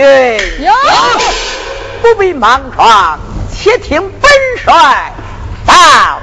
有，不必莽撞，且听本帅道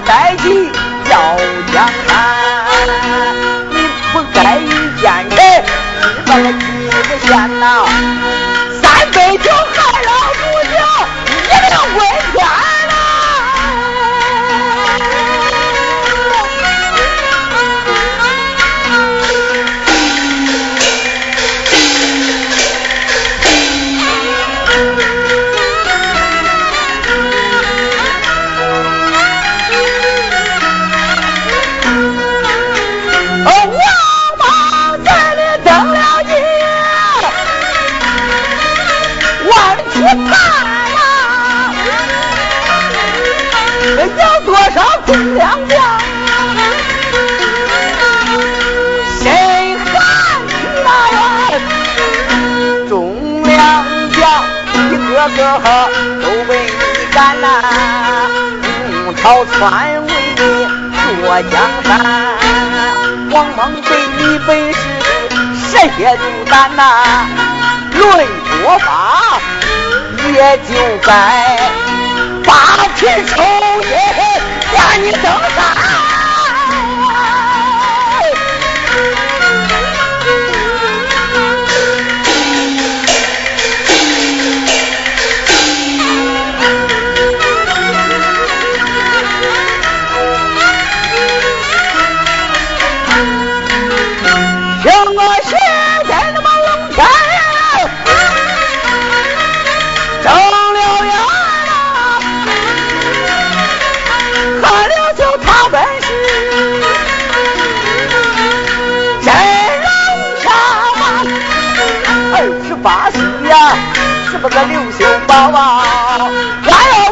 待机要讲个个都为你干呐，五朝篡位做江山。王莽对你本是蛇蝎毒胆呐，论国法也就该八尺抽烟。让你登八喜呀是不是刘秀宝啊来呀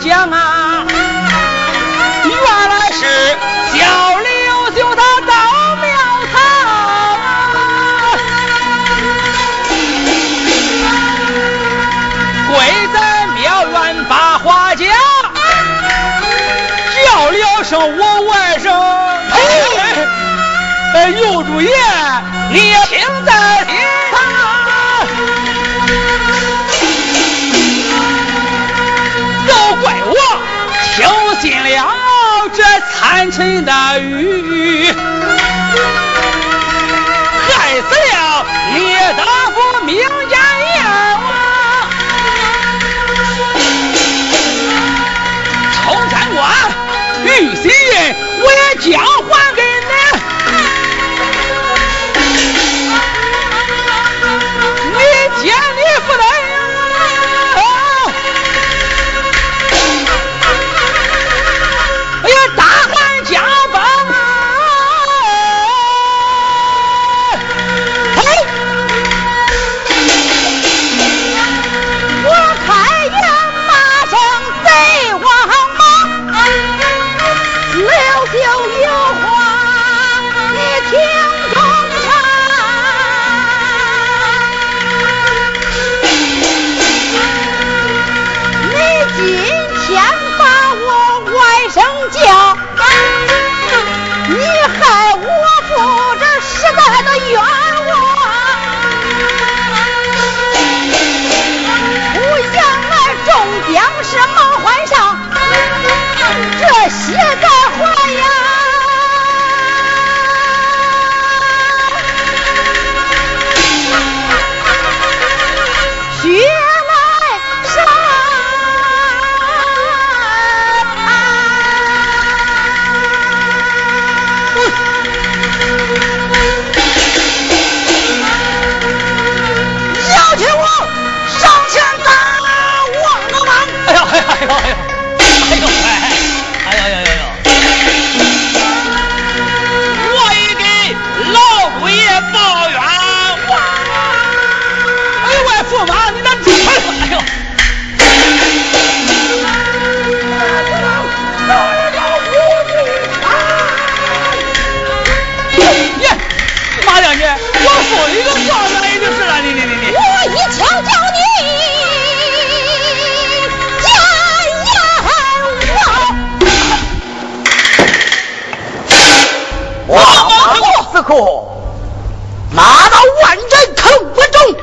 江啊。马到万人坑不中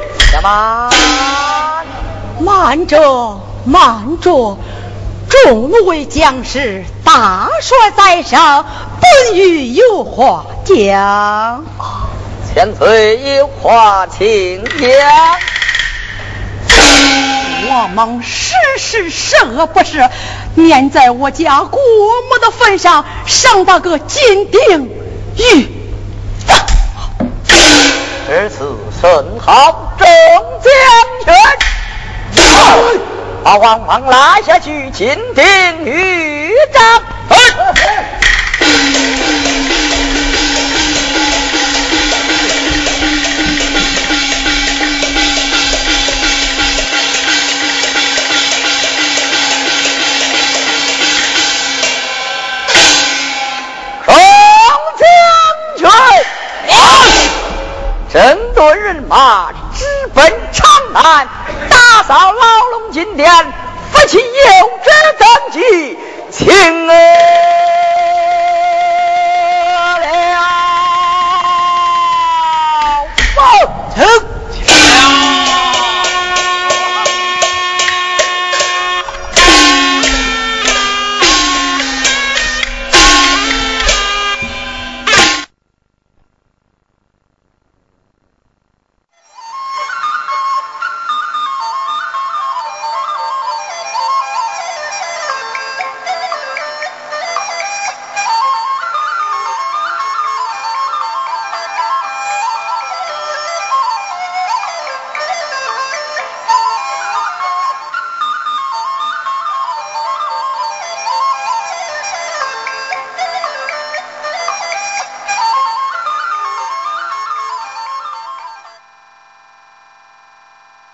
慢着慢着众位将士大帅在上本欲有话讲。千岁有话请讲我蒙世事善恶不赦念在我家国母的份上上大哥金鼎玉只次损好中将权把王莽拉下去擒定豫章整顿人马，直奔长安，打扫牢笼金殿，夫起有志登基，请得了报秦。